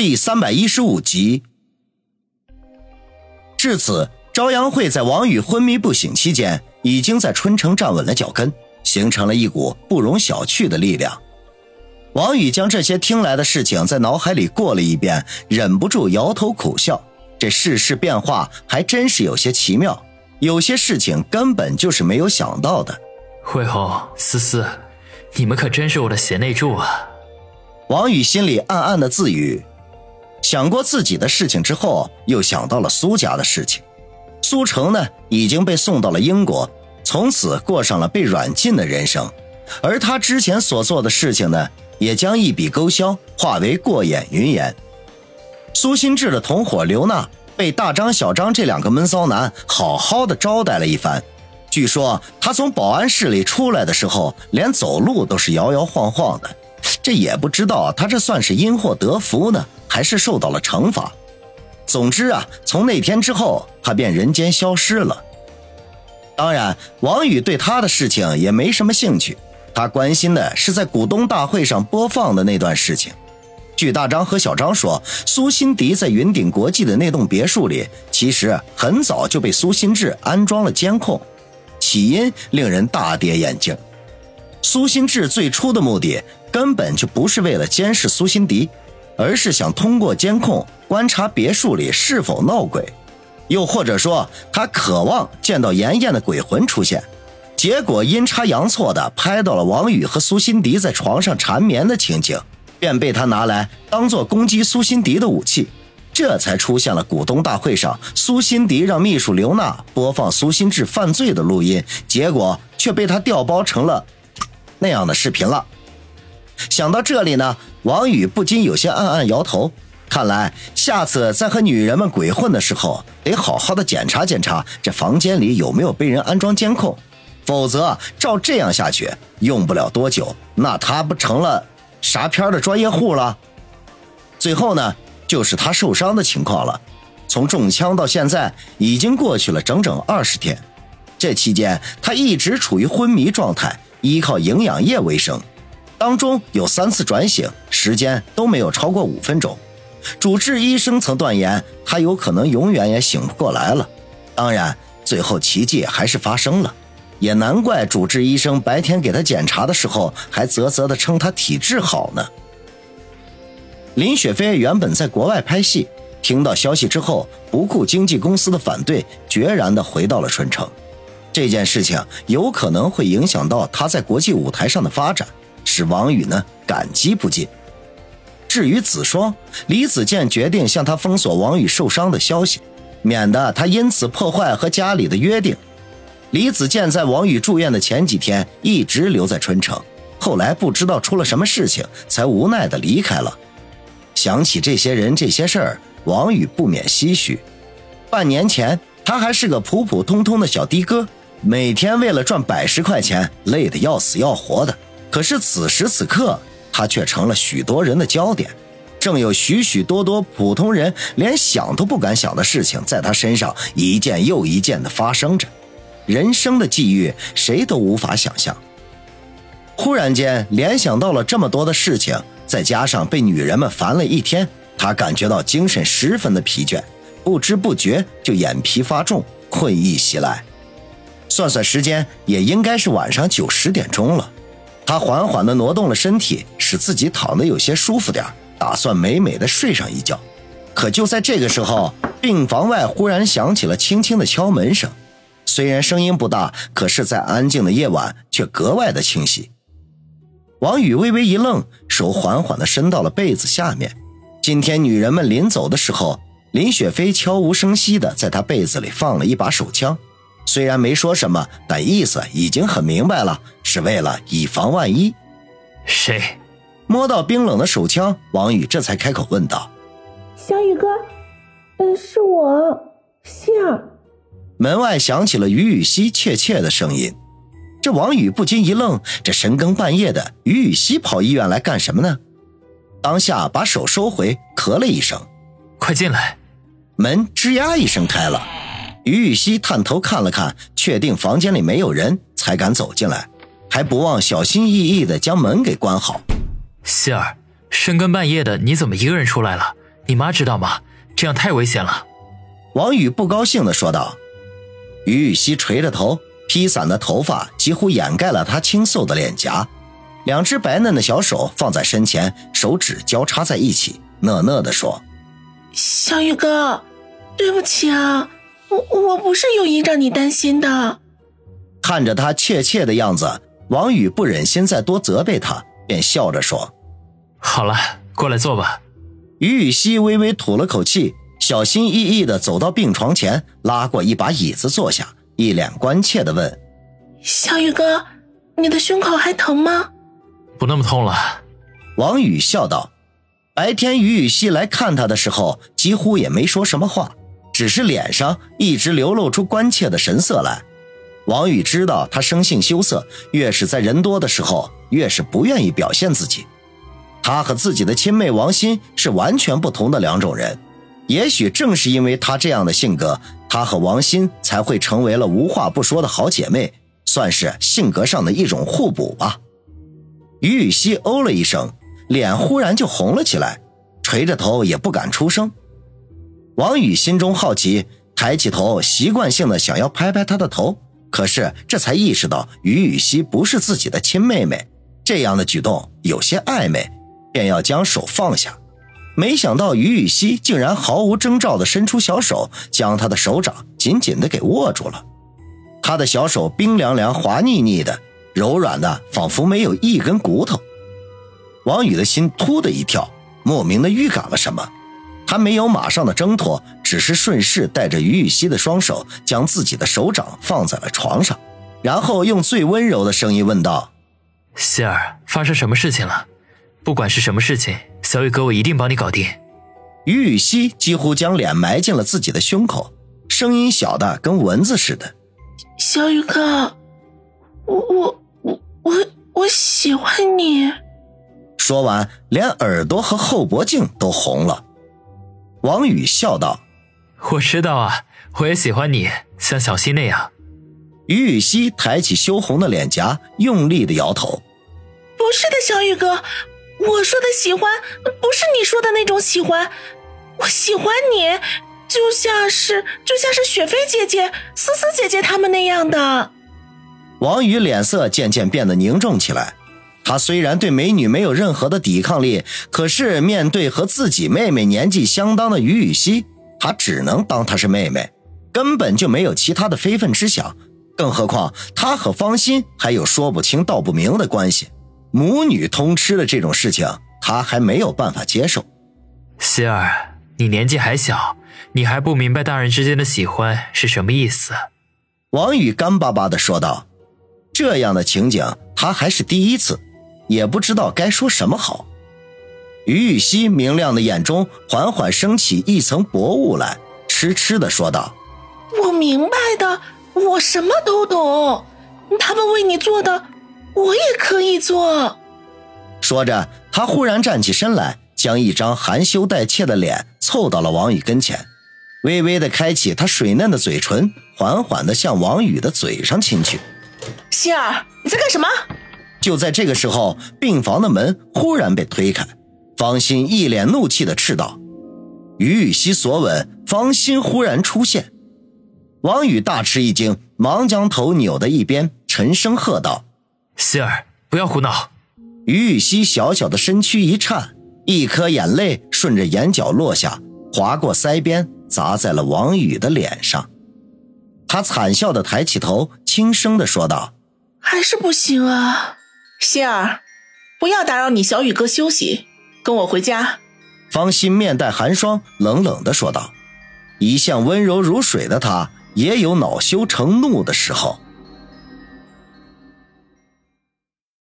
第三百一十五集。至此，朝阳会在王宇昏迷不醒期间，已经在春城站稳了脚跟，形成了一股不容小觑的力量。王宇将这些听来的事情在脑海里过了一遍，忍不住摇头苦笑。这世事变化还真是有些奇妙，有些事情根本就是没有想到的。慧红、思思，你们可真是我的贤内助啊！王宇心里暗暗的自语。想过自己的事情之后，又想到了苏家的事情。苏成呢，已经被送到了英国，从此过上了被软禁的人生。而他之前所做的事情呢，也将一笔勾销，化为过眼云烟。苏新志的同伙刘娜被大张、小张这两个闷骚男好好的招待了一番。据说他从保安室里出来的时候，连走路都是摇摇晃晃的。这也不知道他这算是因祸得福呢？还是受到了惩罚。总之啊，从那天之后，他便人间消失了。当然，王宇对他的事情也没什么兴趣，他关心的是在股东大会上播放的那段事情。据大张和小张说，苏辛迪在云顶国际的那栋别墅里，其实很早就被苏辛志安装了监控，起因令人大跌眼镜。苏新志最初的目的根本就不是为了监视苏辛迪。而是想通过监控观察别墅里是否闹鬼，又或者说他渴望见到妍妍的鬼魂出现，结果阴差阳错的拍到了王宇和苏辛迪在床上缠绵的情景，便被他拿来当做攻击苏辛迪的武器，这才出现了股东大会上苏辛迪让秘书刘娜播放苏新志犯罪的录音，结果却被他调包成了那样的视频了。想到这里呢，王宇不禁有些暗暗摇头。看来下次在和女人们鬼混的时候，得好好的检查检查这房间里有没有被人安装监控，否则照这样下去，用不了多久，那他不成了啥片的专业户了？最后呢，就是他受伤的情况了。从中枪到现在，已经过去了整整二十天，这期间他一直处于昏迷状态，依靠营养液为生。当中有三次转醒，时间都没有超过五分钟。主治医生曾断言，他有可能永远也醒不过来了。当然，最后奇迹还是发生了，也难怪主治医生白天给他检查的时候还啧啧的称他体质好呢。林雪飞原本在国外拍戏，听到消息之后，不顾经纪公司的反对，决然的回到了春城。这件事情有可能会影响到他在国际舞台上的发展。使王宇呢感激不尽。至于子双，李子健决定向他封锁王宇受伤的消息，免得他因此破坏和家里的约定。李子健在王宇住院的前几天一直留在春城，后来不知道出了什么事情，才无奈的离开了。想起这些人这些事儿，王宇不免唏嘘。半年前他还是个普普通通的小的哥，每天为了赚百十块钱，累得要死要活的。可是此时此刻，他却成了许多人的焦点，正有许许多多普通人连想都不敢想的事情在他身上一件又一件的发生着，人生的际遇谁都无法想象。忽然间联想到了这么多的事情，再加上被女人们烦了一天，他感觉到精神十分的疲倦，不知不觉就眼皮发重，困意袭来。算算时间，也应该是晚上九十点钟了。他缓缓地挪动了身体，使自己躺得有些舒服点打算美美的睡上一觉。可就在这个时候，病房外忽然响起了轻轻的敲门声，虽然声音不大，可是，在安静的夜晚却格外的清晰。王宇微微一愣，手缓缓地伸到了被子下面。今天女人们临走的时候，林雪飞悄无声息地在他被子里放了一把手枪。虽然没说什么，但意思已经很明白了，是为了以防万一。谁？摸到冰冷的手枪，王宇这才开口问道：“小宇哥，嗯，是我，希儿。”门外响起了于雨溪怯怯的声音，这王宇不禁一愣：这深更半夜的，于雨溪跑医院来干什么呢？当下把手收回，咳了一声：“快进来。”门吱呀一声开了。于玉溪探头看了看，确定房间里没有人，才敢走进来，还不忘小心翼翼的将门给关好。希儿，深更半夜的，你怎么一个人出来了？你妈知道吗？这样太危险了。王宇不高兴的说道。于玉溪垂着头，披散的头发几乎掩盖了她清瘦的脸颊，两只白嫩的小手放在身前，手指交叉在一起，讷讷的说：“小宇哥，对不起啊，我我不是有意让你担心的。”看着他怯怯的样子，王宇不忍心再多责备他，便笑着说：“好了，过来坐吧。”于雨溪微微吐了口气，小心翼翼地走到病床前，拉过一把椅子坐下，一脸关切地问：“小雨哥，你的胸口还疼吗？”“不那么痛了。”王宇笑道。白天于雨溪来看他的时候，几乎也没说什么话，只是脸上一直流露出关切的神色来。王宇知道他生性羞涩，越是在人多的时候，越是不愿意表现自己。他和自己的亲妹王欣是完全不同的两种人，也许正是因为他这样的性格，他和王欣才会成为了无话不说的好姐妹，算是性格上的一种互补吧。于雨溪哦了一声，脸忽然就红了起来，垂着头也不敢出声。王宇心中好奇，抬起头，习惯性的想要拍拍她的头。可是这才意识到于雨溪不是自己的亲妹妹，这样的举动有些暧昧，便要将手放下。没想到于雨溪竟然毫无征兆地伸出小手，将他的手掌紧紧地给握住了。他的小手冰凉凉、滑腻腻的，柔软的仿佛没有一根骨头。王宇的心突的一跳，莫名的预感了什么。他没有马上的挣脱，只是顺势带着于雨溪的双手，将自己的手掌放在了床上，然后用最温柔的声音问道：“希儿，发生什么事情了？不管是什么事情，小雨哥我一定帮你搞定。”于雨溪几乎将脸埋进了自己的胸口，声音小的跟蚊子似的：“小雨哥，我我我我我喜欢你。”说完，连耳朵和后脖颈都红了。王宇笑道：“我知道啊，我也喜欢你，像小溪那样。”于雨溪抬起羞红的脸颊，用力的摇头：“不是的，小雨哥，我说的喜欢不是你说的那种喜欢，我喜欢你，就像是就像是雪飞姐姐、思思姐姐他们那样的。”王宇脸色渐渐变得凝重起来。他虽然对美女没有任何的抵抗力，可是面对和自己妹妹年纪相当的于雨溪，他只能当她是妹妹，根本就没有其他的非分之想。更何况他和方心还有说不清道不明的关系，母女通吃的这种事情，他还没有办法接受。希儿，你年纪还小，你还不明白大人之间的喜欢是什么意思。王宇干巴巴地说道：“这样的情景，他还是第一次。”也不知道该说什么好。于雨溪明亮的眼中缓缓升起一层薄雾来，痴痴的说道：“我明白的，我什么都懂。他们为你做的，我也可以做。”说着，他忽然站起身来，将一张含羞带怯的脸凑到了王宇跟前，微微的开启他水嫩的嘴唇，缓缓的向王宇的嘴上亲去。希儿，你在干什么？就在这个时候，病房的门忽然被推开，方心一脸怒气的斥道：“于雨溪所吻，方心忽然出现。”王宇大吃一惊，忙将头扭到一边，沉声喝道：“希儿，不要胡闹！”于雨溪小小的身躯一颤，一颗眼泪顺着眼角落下，划过腮边，砸在了王宇的脸上。他惨笑的抬起头，轻声的说道：“还是不行啊。”心儿，不要打扰你小雨哥休息，跟我回家。方心面带寒霜，冷冷的说道：“一向温柔如水的他，也有恼羞成怒的时候。”